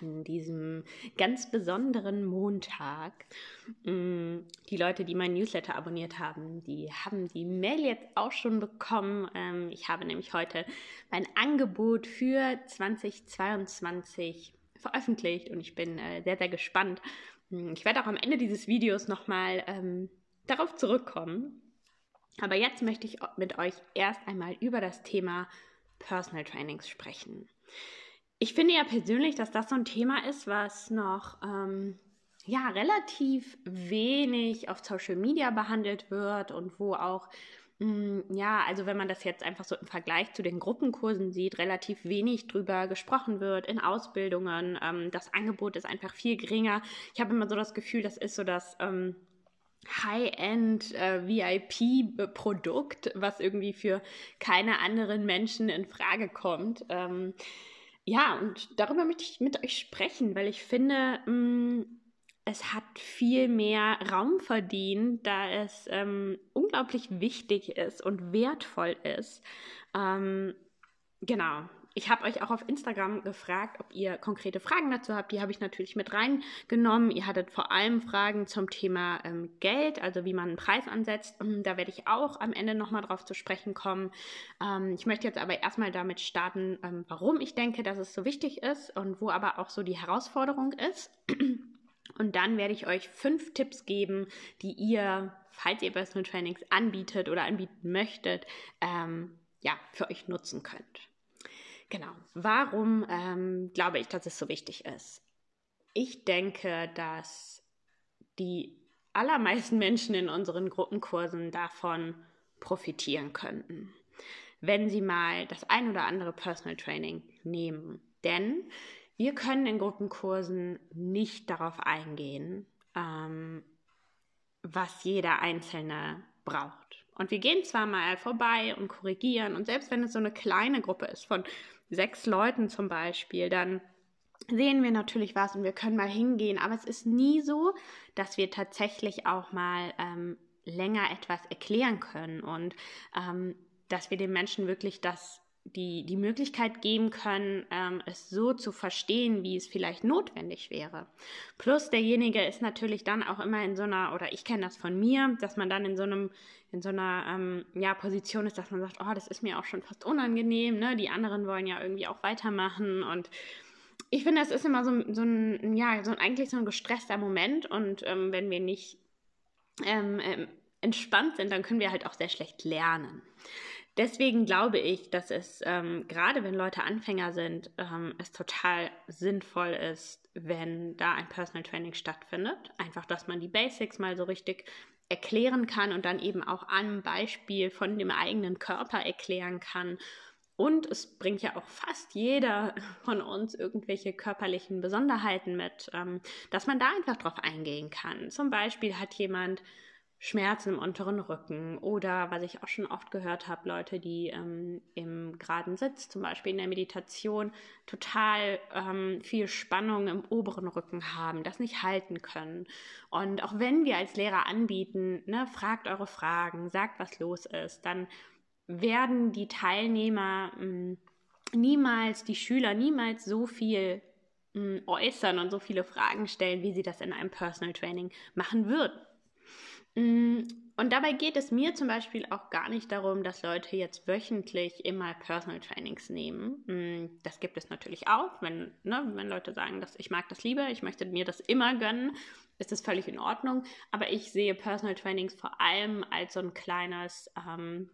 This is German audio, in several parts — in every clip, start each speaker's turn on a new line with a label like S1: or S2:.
S1: an diesem ganz besonderen Montag. Mm, die Leute, die mein Newsletter abonniert haben, die haben die Mail jetzt auch schon bekommen. Ähm, ich habe nämlich heute mein Angebot für 2022 veröffentlicht und ich bin äh, sehr, sehr gespannt. Mm, ich werde auch am Ende dieses Videos nochmal ähm, darauf zurückkommen. Aber jetzt möchte ich mit euch erst einmal über das Thema Personal Trainings sprechen. Ich finde ja persönlich, dass das so ein Thema ist, was noch ähm, ja relativ wenig auf Social Media behandelt wird und wo auch mh, mm, ja, also wenn man das jetzt einfach so im Vergleich zu den Gruppenkursen sieht, relativ wenig drüber gesprochen wird in Ausbildungen. Ähm, das Angebot ist einfach viel geringer. Ich habe immer so das Gefühl, das ist so das ähm, High-End äh, VIP-Produkt, was irgendwie für keine anderen Menschen in Frage kommt. Ähm, ja, und darüber möchte ich mit euch sprechen, weil ich finde, mh, mm, es hat viel mehr Raum verdient, da es ähm, unglaublich wichtig ist und wertvoll ist. Ähm, genau, ich habe euch auch auf Instagram gefragt, ob ihr konkrete Fragen dazu habt. Die habe ich natürlich mit reingenommen. Ihr hattet vor allem Fragen zum Thema ähm, Geld, also wie man einen Preis ansetzt. Und da werde ich auch am Ende nochmal drauf zu sprechen kommen. Ähm, ich möchte jetzt aber erstmal damit starten, ähm, warum ich denke, dass es so wichtig ist und wo aber auch so die Herausforderung ist. Und dann werde ich euch fünf Tipps geben, die ihr, falls ihr Personal Trainings anbietet oder anbieten möchtet, ähm, ja, für euch nutzen könnt. Genau. Warum ähm, glaube ich, dass es so wichtig ist? Ich denke, dass die allermeisten Menschen in unseren Gruppenkursen davon profitieren könnten, wenn sie mal das ein oder andere Personal Training nehmen. Denn wir können in Gruppenkursen nicht darauf eingehen, ähm, was jeder Einzelne braucht. Und wir gehen zwar mal vorbei und korrigieren, und selbst wenn es so eine kleine Gruppe ist von sechs Leuten zum Beispiel, dann sehen wir natürlich was und wir können mal hingehen. Aber es ist nie so, dass wir tatsächlich auch mal ähm, länger etwas erklären können und ähm, dass wir den Menschen wirklich das die, die Möglichkeit geben können, ähm, es so zu verstehen, wie es vielleicht notwendig wäre. Plus derjenige ist natürlich dann auch immer in so einer, oder ich kenne das von mir, dass man dann in so einem, in so einer ähm, ja, Position ist, dass man sagt, oh, das ist mir auch schon fast unangenehm, ne? Die anderen wollen ja irgendwie auch weitermachen und ich finde, das ist immer so, so ein, ja, so ein, eigentlich so ein gestresster Moment und ähm, wenn wir nicht ähm, ähm, entspannt sind, dann können wir halt auch sehr schlecht lernen. Deswegen glaube ich, dass es ähm, gerade wenn Leute Anfänger sind, ähm, es total sinnvoll ist, wenn da ein Personal Training stattfindet. Einfach, dass man die Basics mal so richtig erklären kann und dann eben auch am Beispiel von dem eigenen Körper erklären kann. Und es bringt ja auch fast jeder von uns irgendwelche körperlichen Besonderheiten mit, ähm, dass man da einfach drauf eingehen kann. Zum Beispiel hat jemand Schmerzen im unteren Rücken oder was ich auch schon oft gehört habe, Leute, die ähm, im geraden Sitz, zum Beispiel in der Meditation, total ähm, viel Spannung im oberen Rücken haben, das nicht halten können. Und auch wenn wir als Lehrer anbieten, ne, fragt eure Fragen, sagt, was los ist, dann werden die Teilnehmer mh, hm, niemals, die Schüler niemals so viel hm, äußern und so viele Fragen stellen, wie sie das in einem Personal Training machen würden. Mm, und dabei geht es mir zum Beispiel auch gar nicht darum, dass Leute jetzt wöchentlich immer Personal Trainings nehmen. Mm, das gibt es natürlich auch, wenn, ne, wenn Leute sagen, dass ich mag das lieber, ich möchte mir das immer gönnen, ist das völlig in Ordnung. Aber ich sehe Personal Trainings vor allem als so ein kleines, ähm,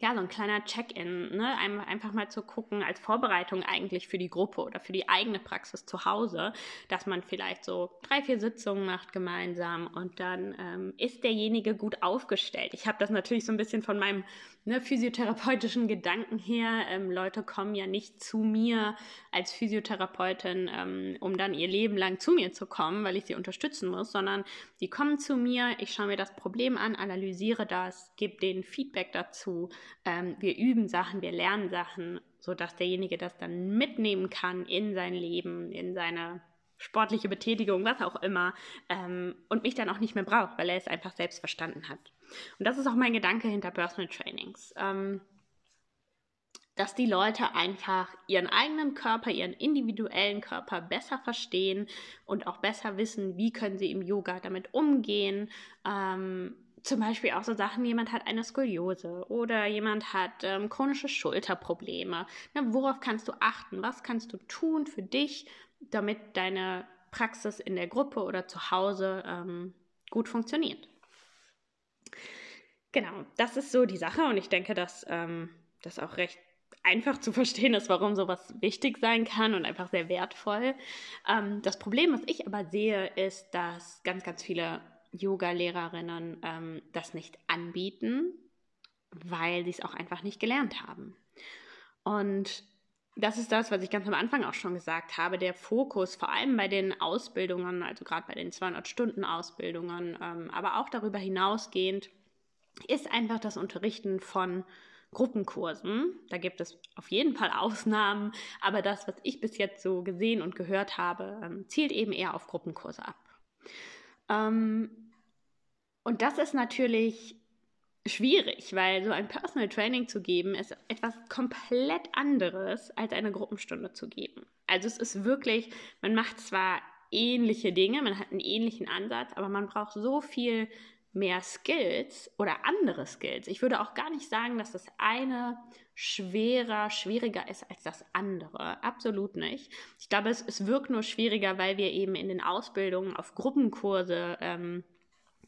S1: ja, so ein kleiner Check-in, ne? einfach mal zu gucken, als Vorbereitung eigentlich für die Gruppe oder für die eigene Praxis zu Hause, dass man vielleicht so drei, vier Sitzungen macht gemeinsam und dann ähm, ist derjenige gut aufgestellt. Ich habe das natürlich so ein bisschen von meinem ne, physiotherapeutischen Gedanken her. Ähm, Leute kommen ja nicht zu mir als Physiotherapeutin, ähm, um dann ihr Leben lang zu mir zu kommen, weil ich sie unterstützen muss, sondern die kommen zu mir, ich schaue mir das Problem an, analysiere das, gebe denen Feedback dazu. Ähm, wir üben Sachen, wir lernen Sachen, sodass derjenige das dann mitnehmen kann in sein Leben, in seine sportliche Betätigung, was auch immer, ähm, und mich dann auch nicht mehr braucht, weil er es einfach selbst verstanden hat. Und das ist auch mein Gedanke hinter Personal Trainings. Ähm, dass die Leute einfach ihren eigenen Körper, ihren individuellen Körper besser verstehen und auch besser wissen, wie können sie im Yoga damit umgehen. Ähm, zum Beispiel auch so Sachen, jemand hat eine Skoliose oder jemand hat ähm, chronische Schulterprobleme. Na, worauf kannst du achten? Was kannst du tun für dich, damit deine Praxis in der Gruppe oder zu Hause ähm, gut funktioniert? Genau, das ist so die Sache und ich denke, dass ähm, das auch recht einfach zu verstehen ist, warum sowas wichtig sein kann und einfach sehr wertvoll. Ähm, das Problem, was ich aber sehe, ist, dass ganz, ganz viele Yoga-Lehrerinnen ähm, das nicht anbieten, weil sie es auch einfach nicht gelernt haben. Und das ist das, was ich ganz am Anfang auch schon gesagt habe. Der Fokus, vor allem bei den Ausbildungen, also gerade bei den 200-Stunden-Ausbildungen, ähm, aber auch darüber hinausgehend, ist einfach das Unterrichten von Gruppenkursen. Da gibt es auf jeden Fall Ausnahmen, aber das, was ich bis jetzt so gesehen und gehört habe, ähm, zielt eben eher auf Gruppenkurse ab. Ähm, und das ist natürlich schwierig, weil so ein Personal Training zu geben ist etwas komplett anderes als eine Gruppenstunde zu geben. Also es ist wirklich, man macht zwar ähnliche Dinge, man hat einen ähnlichen Ansatz, aber man braucht so viel mehr Skills oder andere Skills. Ich würde auch gar nicht sagen, dass das eine schwerer, schwieriger ist als das andere. Absolut nicht. Ich glaube, es, es wirkt nur schwieriger, weil wir eben in den Ausbildungen auf Gruppenkurse ähm,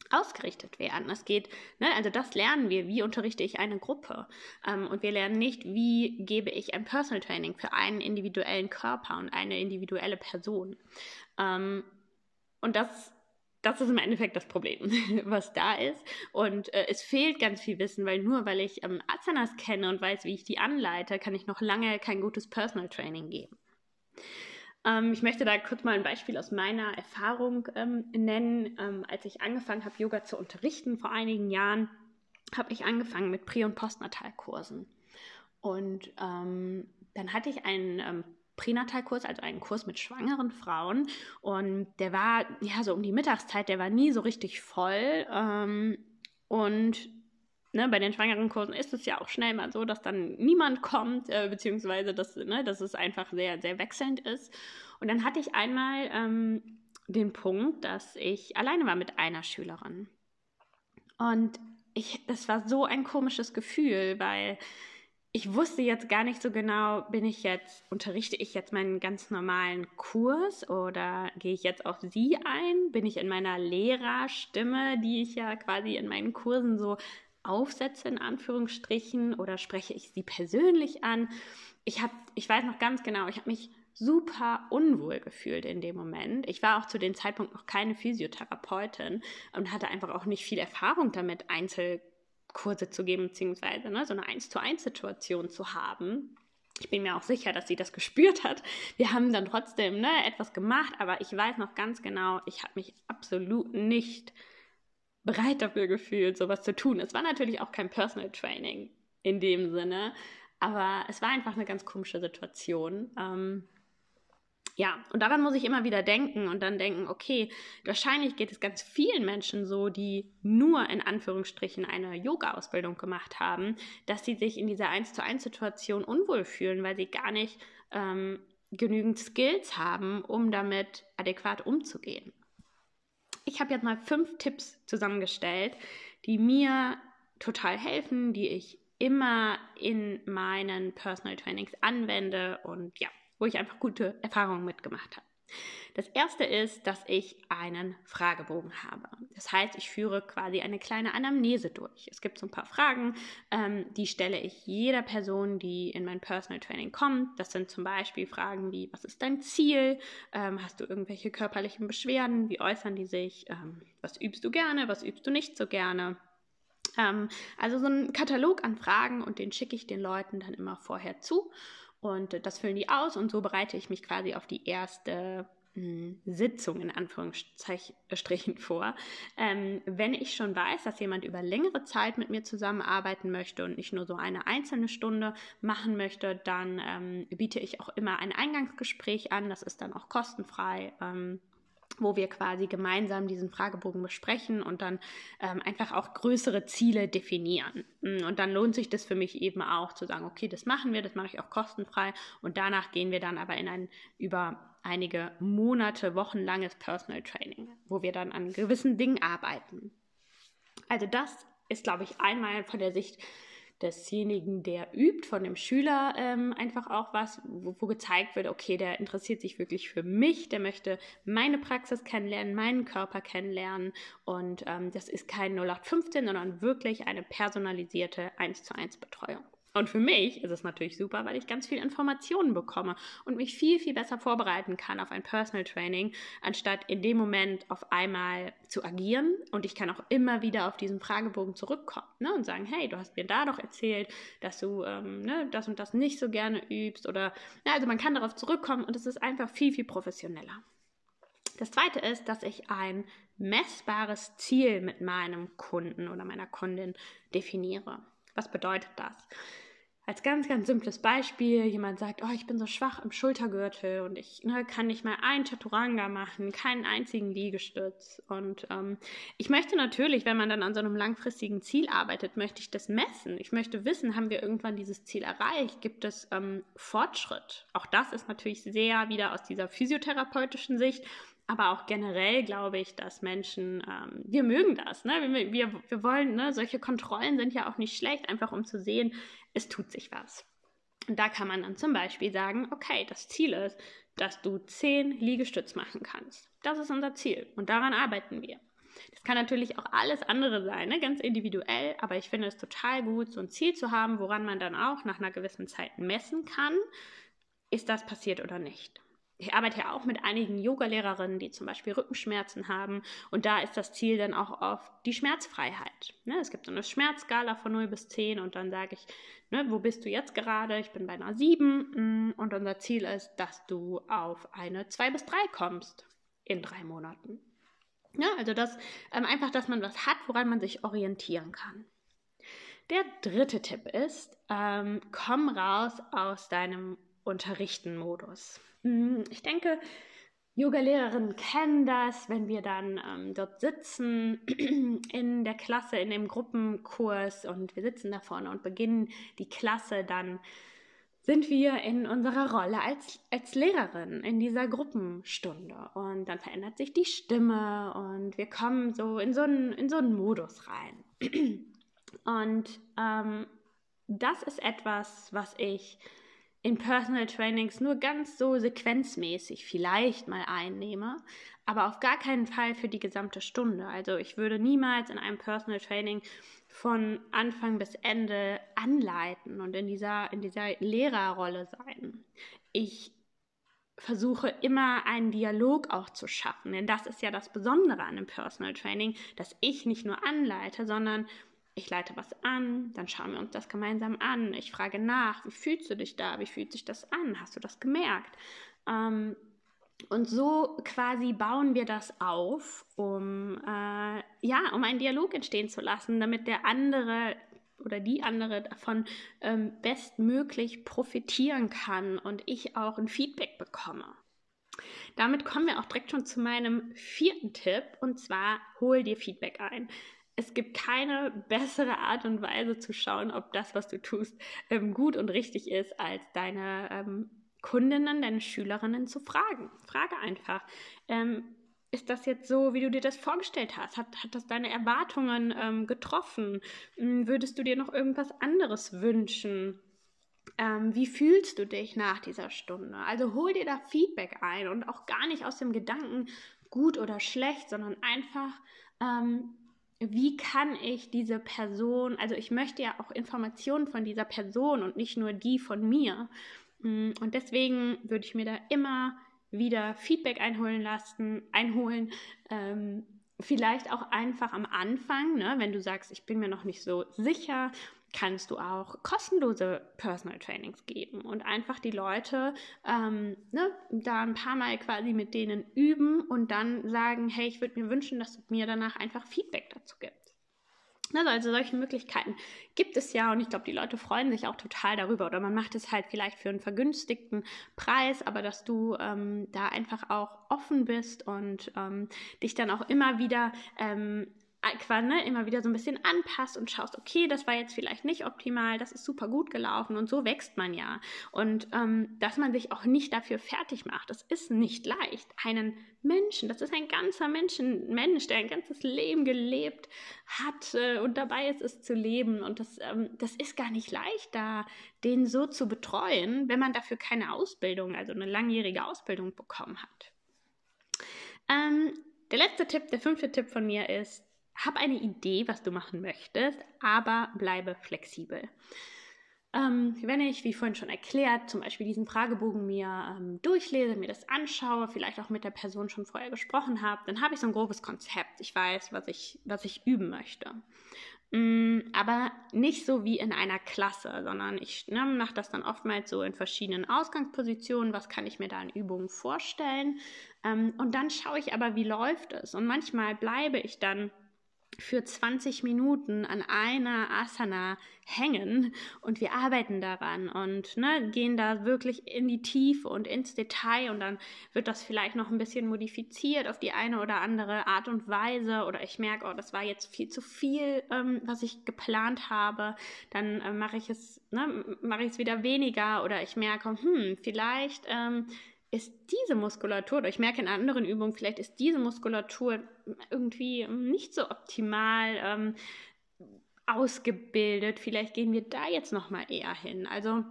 S1: ausgerichtet werden. Es geht, ne, also das lernen wir, wie unterrichte ich eine Gruppe. Ähm, und wir lernen nicht, wie gebe ich ein Personal Training für einen individuellen Körper und eine individuelle Person. Ähm, und das das ist im Endeffekt das Problem, was da ist. Und äh, es fehlt ganz viel Wissen, weil nur weil ich ähm, Asanas kenne und weiß, wie ich die anleite, kann ich noch lange kein gutes Personal Training geben. Ähm, ich möchte da kurz mal ein Beispiel aus meiner Erfahrung ähm, nennen. Ähm, als ich angefangen habe, Yoga zu unterrichten vor einigen Jahren, habe ich angefangen mit Prä- und Postnatalkursen. Und ähm, dann hatte ich einen ähm, Pränatalkurs, also einen Kurs mit schwangeren Frauen. Und der war ja so um die Mittagszeit, der war nie so richtig voll. Ähm, und ne, bei den schwangeren Kursen ist es ja auch schnell mal so, dass dann niemand kommt, äh, beziehungsweise dass, ne, dass es einfach sehr, sehr wechselnd ist. Und dann hatte ich einmal ähm, den Punkt, dass ich alleine war mit einer Schülerin. Und ich, das war so ein komisches Gefühl, weil ich wusste jetzt gar nicht so genau, bin ich jetzt, unterrichte ich jetzt meinen ganz normalen Kurs oder gehe ich jetzt auf sie ein? Bin ich in meiner Lehrerstimme, die ich ja quasi in meinen Kursen so aufsetze, in Anführungsstrichen, oder spreche ich sie persönlich an? Ich habe, ich weiß noch ganz genau, ich habe mich super unwohl gefühlt in dem Moment. Ich war auch zu dem Zeitpunkt noch keine Physiotherapeutin und hatte einfach auch nicht viel Erfahrung damit, Einzel Kurse zu geben, beziehungsweise ne, so eine 1 zu 1 Situation zu haben. Ich bin mir auch sicher, dass sie das gespürt hat. Wir haben dann trotzdem ne, etwas gemacht, aber ich weiß noch ganz genau, ich habe mich absolut nicht bereit dafür gefühlt, sowas zu tun. Es war natürlich auch kein Personal Training in dem Sinne, aber es war einfach eine ganz komische Situation. Ähm, ja, und daran muss ich immer wieder denken und dann denken, okay, wahrscheinlich geht es ganz vielen Menschen so, die nur in Anführungsstrichen eine Yoga-Ausbildung gemacht haben, dass sie sich in dieser 1 zu 1 Situation unwohl fühlen, weil sie gar nicht ähm, genügend Skills haben, um damit adäquat umzugehen. Ich habe jetzt mal fünf Tipps zusammengestellt, die mir total helfen, die ich immer in meinen Personal Trainings anwende und ja, wo ich einfach gute Erfahrungen mitgemacht habe. Das erste ist, dass ich einen Fragebogen habe. Das heißt, ich führe quasi eine kleine Anamnese durch. Es gibt so ein paar Fragen, ähm, die stelle ich jeder Person, die in mein Personal Training kommt. Das sind zum Beispiel Fragen wie, was ist dein Ziel? Ähm, hast du irgendwelche körperlichen Beschwerden? Wie äußern die sich? Ähm, was übst du gerne? Was übst du nicht so gerne? Ähm, also so ein Katalog an Fragen und den schicke ich den Leuten dann immer vorher zu. Und das füllen die aus und so bereite ich mich quasi auf die erste hm, Sitzung in Anführungsstrichen vor. Ähm, wenn ich schon weiß, dass jemand über längere Zeit mit mir zusammenarbeiten möchte und nicht nur so eine einzelne Stunde machen möchte, dann ähm, biete ich auch immer ein Eingangsgespräch an. Das ist dann auch kostenfrei. Ähm, wo wir quasi gemeinsam diesen Fragebogen besprechen und dann ähm, einfach auch größere Ziele definieren. Mm, und dann lohnt sich das für mich eben auch zu sagen, okay, das machen wir, das mache ich auch kostenfrei und danach gehen wir dann aber in ein über einige Monate, wochenlanges Personal Training, wo wir dann an gewissen Dingen arbeiten. Also das ist, glaube ich, einmal von der Sicht desjenigen, der übt, von dem Schüler ähm, einfach auch was, wo, wo, gezeigt wird, okay, der interessiert sich wirklich für mich, der möchte meine Praxis kennenlernen, meinen Körper kennenlernen und ähm, das ist kein 0815, sondern wirklich eine personalisierte 1 zu 1 Betreuung. Und für mich ist es natürlich super, weil ich ganz viel Informationen bekomme und mich viel, viel besser vorbereiten kann auf ein Personal Training, anstatt in dem Moment auf einmal zu agieren. Und ich kann auch immer wieder auf diesen Fragebogen zurückkommen ne, und sagen, hey, du hast mir da doch erzählt, dass du ähm, ne, das und das nicht so gerne übst. Oder ja, also man kann darauf zurückkommen und es ist einfach viel, viel professioneller. Das zweite ist, dass ich ein messbares Ziel mit meinem Kunden oder meiner Kundin definiere. Was bedeutet das? Als ganz, ganz simples Beispiel, jemand sagt, oh, ich bin so schwach im Schultergürtel und ich ne, kann nicht mal ein Chaturanga machen, keinen einzigen Liegestütz. Und ähm, ich möchte natürlich, wenn man dann an so einem langfristigen Ziel arbeitet, möchte ich das messen. Ich möchte wissen, haben wir irgendwann dieses Ziel erreicht? Gibt es ähm, Fortschritt? Auch das ist natürlich sehr wieder aus dieser physiotherapeutischen Sicht aber auch generell glaube ich, dass Menschen, ähm, wir mögen das, ne? Wir, wir, wir wollen, ne? Solche Kontrollen sind ja auch nicht schlecht, einfach um zu sehen, es tut sich was. Und da kann man dann zum Beispiel sagen, okay, das Ziel ist, dass du zehn Liegestütz machen kannst. Das ist unser Ziel und daran arbeiten wir. Das kann natürlich auch alles andere sein, ne? ganz individuell, aber ich finde es total gut, so ein Ziel zu haben, woran man dann auch nach einer gewissen Zeit messen kann, ist das passiert oder nicht ich arbeite ja auch mit einigen Yoga-Lehrerinnen, die zum Beispiel Rückenschmerzen haben. Und da ist das Ziel dann auch auf die Schmerzfreiheit. Ne? Es gibt so eine Schmerzskala von 0 bis 10 und dann sage ich, ne, wo bist du jetzt gerade? Ich bin bei einer 7 mm, und unser Ziel ist, dass du auf eine 2 bis 3 kommst in drei Monaten. Ja, also das ähm, einfach, dass man was hat, woran man sich orientieren kann. Der dritte Tipp ist, ähm, komm raus aus deinem Unterrichten-Modus. Mm, ich denke, Yoga-Lehrerinnen kennen das, wenn wir dann ähm, dort sitzen in der Klasse, in dem Gruppenkurs und wir sitzen da vorne und beginnen die Klasse, dann sind wir in unserer Rolle als, als Lehrerin in dieser Gruppenstunde und dann verändert sich die Stimme und wir kommen so in so einen, in so einen Modus rein. Und ähm, das ist etwas, was ich in Personal Trainings nur ganz so sequenzmäßig vielleicht mal einnehme, aber auf gar keinen Fall für die gesamte Stunde. Also ich würde niemals in einem Personal Training von Anfang bis Ende anleiten und in dieser, in dieser Lehrerrolle sein. Ich versuche immer einen Dialog auch zu schaffen, denn das ist ja das Besondere an dem Personal Training, dass ich nicht nur anleite, sondern ich leite was an, dann schauen wir uns das gemeinsam an. Ich frage nach, wie fühlst du dich da? Wie fühlt sich das an? Hast du das gemerkt? Ähm, und so quasi bauen wir das auf, um äh, ja, um einen Dialog entstehen zu lassen, damit der andere oder die andere davon ähm, bestmöglich profitieren kann und ich auch ein Feedback bekomme. Damit kommen wir auch direkt schon zu meinem vierten Tipp und zwar hol dir Feedback ein es gibt keine bessere Art und Weise zu schauen, ob das, was du tust, ähm, gut und richtig ist, als deine ähm, Kundinnen, deine Schülerinnen zu fragen. Frage einfach. Ähm, ist das jetzt so, wie du dir das vorgestellt hast? Hat, hat das deine Erwartungen ähm, getroffen? Hm, würdest du dir noch irgendwas anderes wünschen? ähm, wie fühlst du dich nach dieser Stunde? Also hol dir da Feedback ein und auch gar nicht aus dem Gedanken gut oder schlecht, sondern einfach, ähm, wie kann ich diese Person, also ich möchte ja auch Informationen von dieser Person und nicht nur die von mir. Mm, und deswegen würde ich mir da immer wieder Feedback einholen lassen, einholen. Ähm, vielleicht auch einfach am Anfang, ne, wenn du sagst, ich bin mir noch nicht so sicher, kannst du auch kostenlose Personal Trainings geben und einfach die Leute ähm, ne, da ein paar Mal quasi mit denen üben und dann sagen, hey, ich würde mir wünschen, dass du mir danach einfach Feedback dazu gibst. Also, also solche Möglichkeiten gibt es ja und ich glaube, die Leute freuen sich auch total darüber oder man macht es halt vielleicht für einen vergünstigten Preis, aber dass du ähm, da einfach auch offen bist und ähm, dich dann auch immer wieder ähm, ne, immer wieder so ein bisschen anpasst und schaust, okay, das war jetzt vielleicht nicht optimal, das ist super gut gelaufen und so wächst man ja. Und ähm, dass man sich auch nicht dafür fertig macht, das ist nicht leicht. Einen Menschen, das ist ein ganzer Menschen, Mensch, der ein ganzes Leben gelebt hat äh, und dabei ist es zu leben. Und das, ähm, das ist gar nicht leicht, da den so zu betreuen, wenn man dafür keine Ausbildung, also eine langjährige Ausbildung bekommen hat. Ähm, der letzte Tipp, der fünfte Tipp von mir ist, hab eine Idee, was du machen möchtest, aber bleibe flexibel. Ähm, wenn ich, wie vorhin schon erklärt, zum Beispiel diesen Fragebogen mir ähm, durchlese, mir das anschaue, vielleicht auch mit der Person schon vorher gesprochen habe, dann habe ich so ein grobes Konzept. Ich weiß, was ich, was ich üben möchte. Mm, aber nicht so wie in einer Klasse, sondern ich ne, mache das dann oftmals so in verschiedenen Ausgangspositionen. Was kann ich mir da in Übungen vorstellen? Ähm, und dann schaue ich aber, wie läuft es. Und manchmal bleibe ich dann für 20 Minuten an einer Asana hängen und wir arbeiten daran und ne, gehen da wirklich in die Tiefe und ins Detail und dann wird das vielleicht noch ein bisschen modifiziert auf die eine oder andere Art und Weise oder ich merke, oh, das war jetzt viel zu viel, ähm, was ich geplant habe, dann äh, mache ich es, ne, mache ich es wieder weniger oder ich merke, hm, vielleicht ähm, ist diese Muskulatur, oder ich merke in anderen Übungen, vielleicht ist diese Muskulatur irgendwie nicht so optimal ähm, ausgebildet. Vielleicht gehen wir da jetzt nochmal eher hin. Also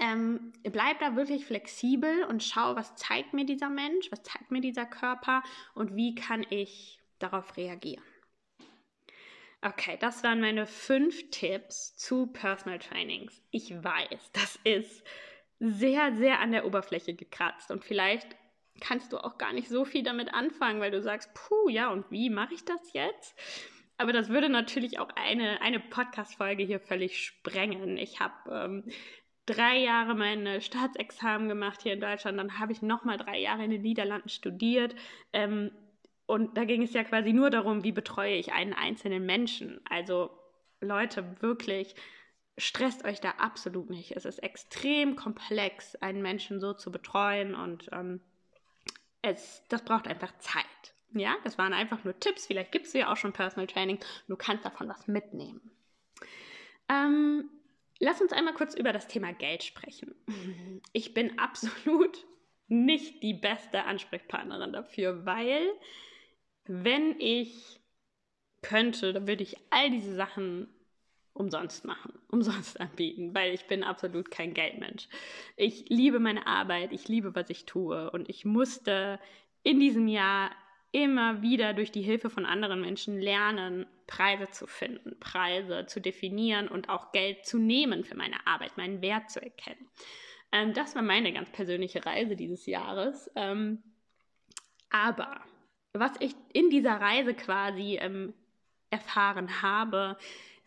S1: ähm, bleib da wirklich flexibel und schau, was zeigt mir dieser Mensch, was zeigt mir dieser Körper und wie kann ich darauf reagieren. Okay, das waren meine fünf Tipps zu Personal Trainings. Ich weiß, das ist sehr, sehr an der Oberfläche gekratzt. Und vielleicht kannst du auch gar nicht so viel damit anfangen, weil du sagst, puh, ja, und wie mache ich das jetzt? Aber das würde natürlich auch eine, eine Podcast-Folge hier völlig sprengen. Ich habe ähm, drei Jahre mein Staatsexamen gemacht hier in Deutschland, dann habe ich nochmal drei Jahre in den Niederlanden studiert. Ähm, und da ging es ja quasi nur darum, wie betreue ich einen einzelnen Menschen. Also Leute, wirklich stresst euch da absolut nicht. Es ist extrem komplex, einen Menschen so zu betreuen und ähm, es, das braucht einfach Zeit. Ja, das waren einfach nur Tipps. Vielleicht gibst du ja auch schon Personal Training. Du kannst davon was mitnehmen. Ähm, lass uns einmal kurz über das Thema Geld sprechen. Ich bin absolut nicht die beste Ansprechpartnerin dafür, weil wenn ich könnte, dann würde ich all diese Sachen umsonst machen, umsonst anbieten, weil ich bin absolut kein Geldmensch. Ich liebe meine Arbeit, ich liebe, was ich tue und ich musste in diesem Jahr immer wieder durch die Hilfe von anderen Menschen lernen, Preise zu finden, Preise zu definieren und auch Geld zu nehmen für meine Arbeit, meinen Wert zu erkennen. Ähm, das war meine ganz persönliche Reise dieses Jahres. Ähm, aber was ich in dieser Reise quasi ähm, erfahren habe,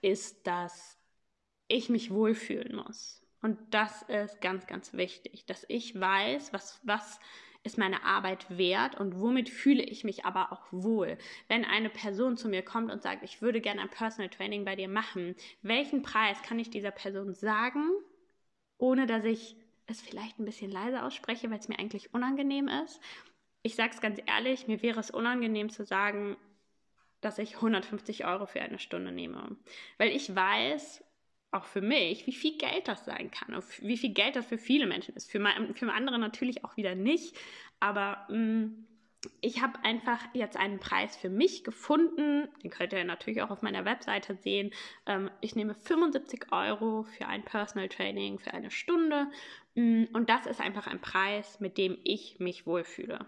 S1: ist, dass ich mich wohlfühlen muss. Und das ist ganz, ganz wichtig, dass ich weiß, was, was ist meine Arbeit wert und womit fühle ich mich aber auch wohl. Wenn eine Person zu mir kommt und sagt, ich würde gerne ein Personal Training bei dir machen, welchen Preis kann ich dieser Person sagen, ohne dass ich es vielleicht ein bisschen leise ausspreche, weil es mir eigentlich unangenehm ist? Ich sage es ganz ehrlich, mir wäre es unangenehm zu sagen, dass ich 150 Euro für eine Stunde nehme. Weil ich weiß, auch für mich, wie viel Geld das sein kann und wie viel Geld das für viele Menschen ist. Für, für andere natürlich auch wieder nicht. Aber mh, mm, ich habe einfach jetzt einen Preis für mich gefunden. Den könnt ihr natürlich auch auf meiner Webseite sehen. Ähm, ich nehme 75 Euro für ein Personal Training für eine Stunde. Mm, und das ist einfach ein Preis, mit dem ich mich wohlfühle.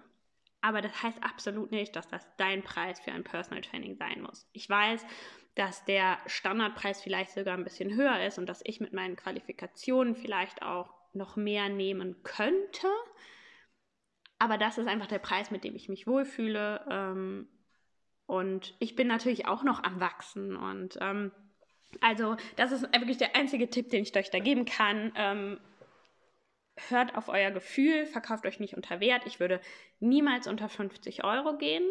S1: Aber das heißt absolut nicht, dass das dein Preis für ein Personal Training sein muss. Ich weiß, dass der Standardpreis vielleicht sogar ein bisschen höher ist und dass ich mit meinen Qualifikationen vielleicht auch noch mehr nehmen könnte. Aber das ist einfach der Preis, mit dem ich mich wohlfühle. Ähm, und ich bin natürlich auch noch am Wachsen. Und ähm, also, das ist wirklich der einzige Tipp, den ich euch da geben kann. Ähm, hört auf euer Gefühl, verkauft euch nicht unter Wert. Ich würde niemals unter 50 Euro gehen.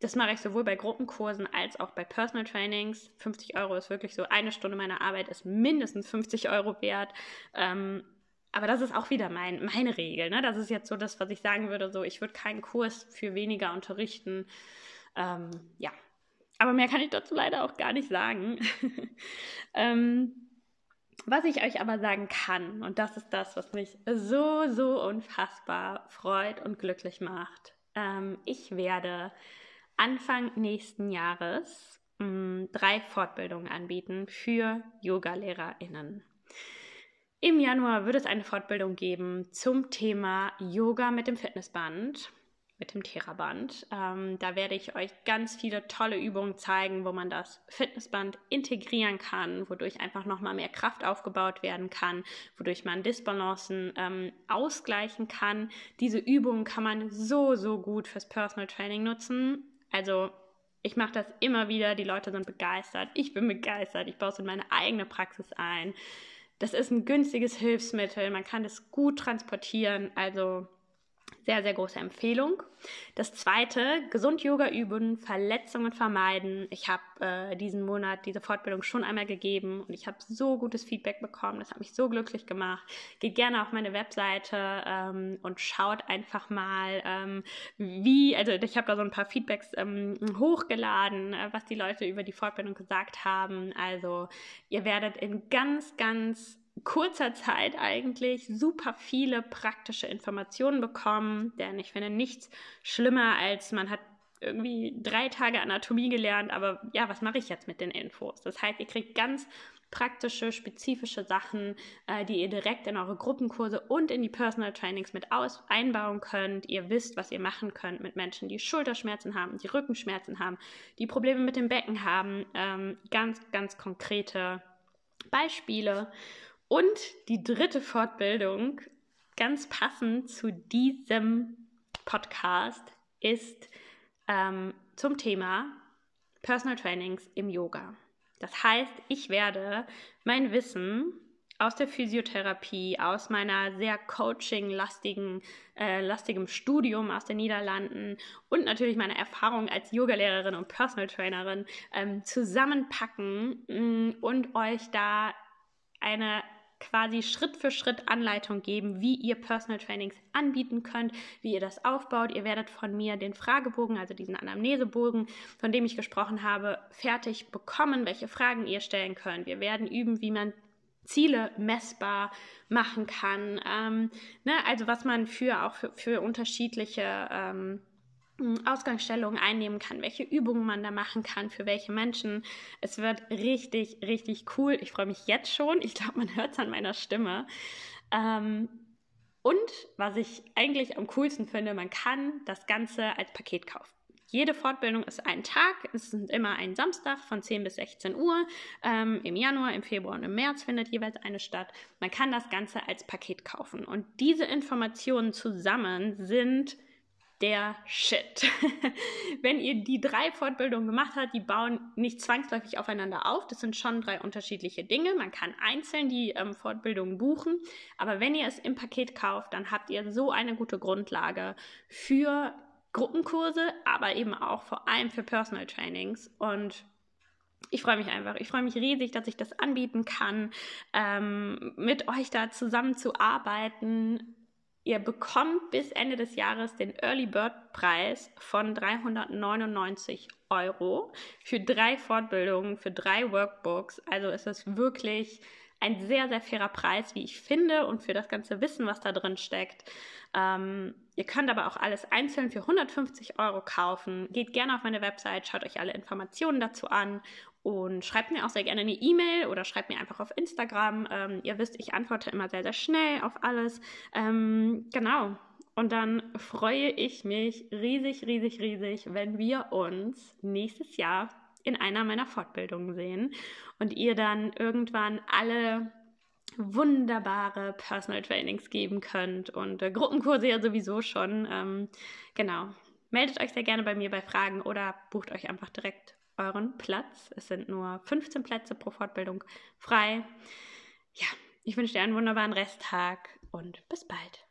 S1: Das mache ich sowohl bei Gruppenkursen als auch bei Personal Trainings. 50 Euro ist wirklich so, eine Stunde meiner Arbeit ist mindestens 50 Euro wert. Ähm, aber das ist auch wieder mein, meine Regel. Ne? Das ist jetzt so das, was ich sagen würde. So, ich würde keinen Kurs für weniger unterrichten. Ähm, ja. Aber mehr kann ich dazu leider auch gar nicht sagen. ähm, was ich euch aber sagen kann, und das ist das, was mich so, so unfassbar freut und glücklich macht. Ähm, ich werde Anfang nächsten Jahres mh, mm, drei Fortbildungen anbieten für Yoga-LehrerInnen. Im Januar wird es eine Fortbildung geben zum Thema Yoga mit dem Fitnessband, mit dem Theraband. Ähm, da werde ich euch ganz viele tolle Übungen zeigen, wo man das Fitnessband integrieren kann, wodurch einfach nochmal mehr Kraft aufgebaut werden kann, wodurch man Disbalancen ähm, ausgleichen kann. Diese Übungen kann man so, so gut fürs Personal Training nutzen. Also ich mache das immer wieder, die Leute sind begeistert, ich bin begeistert, ich baue es in meine eigene Praxis ein. Das ist ein günstiges Hilfsmittel, man kann es gut transportieren, also sehr, sehr große Empfehlung. Das zweite, gesund Yoga üben, Verletzungen vermeiden. Ich habe äh, diesen Monat diese Fortbildung schon einmal gegeben und ich habe so gutes Feedback bekommen. Das hat mich so glücklich gemacht. Geht gerne auf meine Webseite ähm, und schaut einfach mal, ähm, wie, also ich habe da so ein paar Feedbacks ähm, hochgeladen, äh, was die Leute über die Fortbildung gesagt haben. Also ihr werdet in ganz, ganz kurzer Zeit eigentlich super viele praktische Informationen bekommen, denn ich finde nichts schlimmer, als man hat irgendwie drei Tage Anatomie gelernt, aber ja, was mache ich jetzt mit den Infos? Das heißt, ihr kriegt ganz praktische, spezifische Sachen, äh, die ihr direkt in eure Gruppenkurse und in die Personal Trainings mit aus einbauen könnt. Ihr wisst, was ihr machen könnt mit Menschen, die Schulterschmerzen haben, die Rückenschmerzen haben, die Probleme mit dem Becken haben. Ähm, ganz, ganz konkrete Beispiele. Und die dritte Fortbildung, ganz passend zu diesem Podcast, ist ähm, zum Thema Personal Trainings im Yoga. Das heißt, ich werde mein Wissen aus der Physiotherapie, aus meiner sehr coaching-lastigen äh, lastigem Studium aus den Niederlanden und natürlich meine Erfahrung als Yogalehrerin und Personal Trainerin ähm, zusammenpacken mm, und euch da eine quasi Schritt für Schritt Anleitung geben, wie ihr Personal Trainings anbieten könnt, wie ihr das aufbaut. Ihr werdet von mir den Fragebogen, also diesen Anamnesebogen, von dem ich gesprochen habe, fertig bekommen, welche Fragen ihr stellen könnt. Wir werden üben, wie man Ziele messbar machen kann. Ähm, ne, also was man für auch für, für unterschiedliche ähm, Ausgangsstellungen einnehmen kann, welche Übungen man da machen kann, für welche Menschen. Es wird richtig, richtig cool. Ich freue mich jetzt schon. Ich glaube, man hört es an meiner Stimme. Ähm, und was ich eigentlich am coolsten finde, man kann das Ganze als Paket kaufen. Jede Fortbildung ist ein Tag. Es sind immer ein Samstag von 10 bis 16 Uhr. Ähm, Im Januar, im Februar und im März findet jeweils eine statt. Man kann das Ganze als Paket kaufen. Und diese Informationen zusammen sind der Shit. Wenn ihr die drei Fortbildungen gemacht habt, die bauen nicht zwangsläufig aufeinander auf. Das sind schon drei unterschiedliche Dinge. Man kann einzeln die ähm, Fortbildungen buchen. Aber wenn ihr es im Paket kauft, dann habt ihr so eine gute Grundlage für Gruppenkurse, aber eben auch vor allem für Personal Trainings. Und ich freue mich einfach. Ich freue mich riesig, dass ich das anbieten kann, ähm, mit euch da zusammen zu arbeiten Ihr bekommt bis Ende des Jahres den Early Bird Preis von 399 Euro für drei Fortbildungen, für drei Workbooks. Also ist es wirklich ein sehr, sehr fairer Preis, wie ich finde, und für das ganze Wissen, was da drin steckt. Ähm, ihr könnt aber auch alles einzeln für 150 Euro kaufen. Geht gerne auf meine Website, schaut euch alle Informationen dazu an und schreibt mir auch sehr gerne eine E-Mail oder schreibt mir einfach auf Instagram. Ähm, ihr wisst, ich antworte immer sehr, sehr schnell auf alles. Ähm, genau. Und dann freue ich mich riesig, riesig, riesig, wenn wir uns nächstes Jahr in einer meiner Fortbildungen sehen und ihr dann irgendwann alle wunderbare Personal Trainings geben könnt und äh, Gruppenkurse ja sowieso schon. Ähm, genau. Meldet euch sehr gerne bei mir bei Fragen oder bucht euch einfach direkt euren Platz. Es sind nur 15 Plätze pro Fortbildung frei. Ja, ich wünsche dir einen wunderbaren Resttag und bis bald.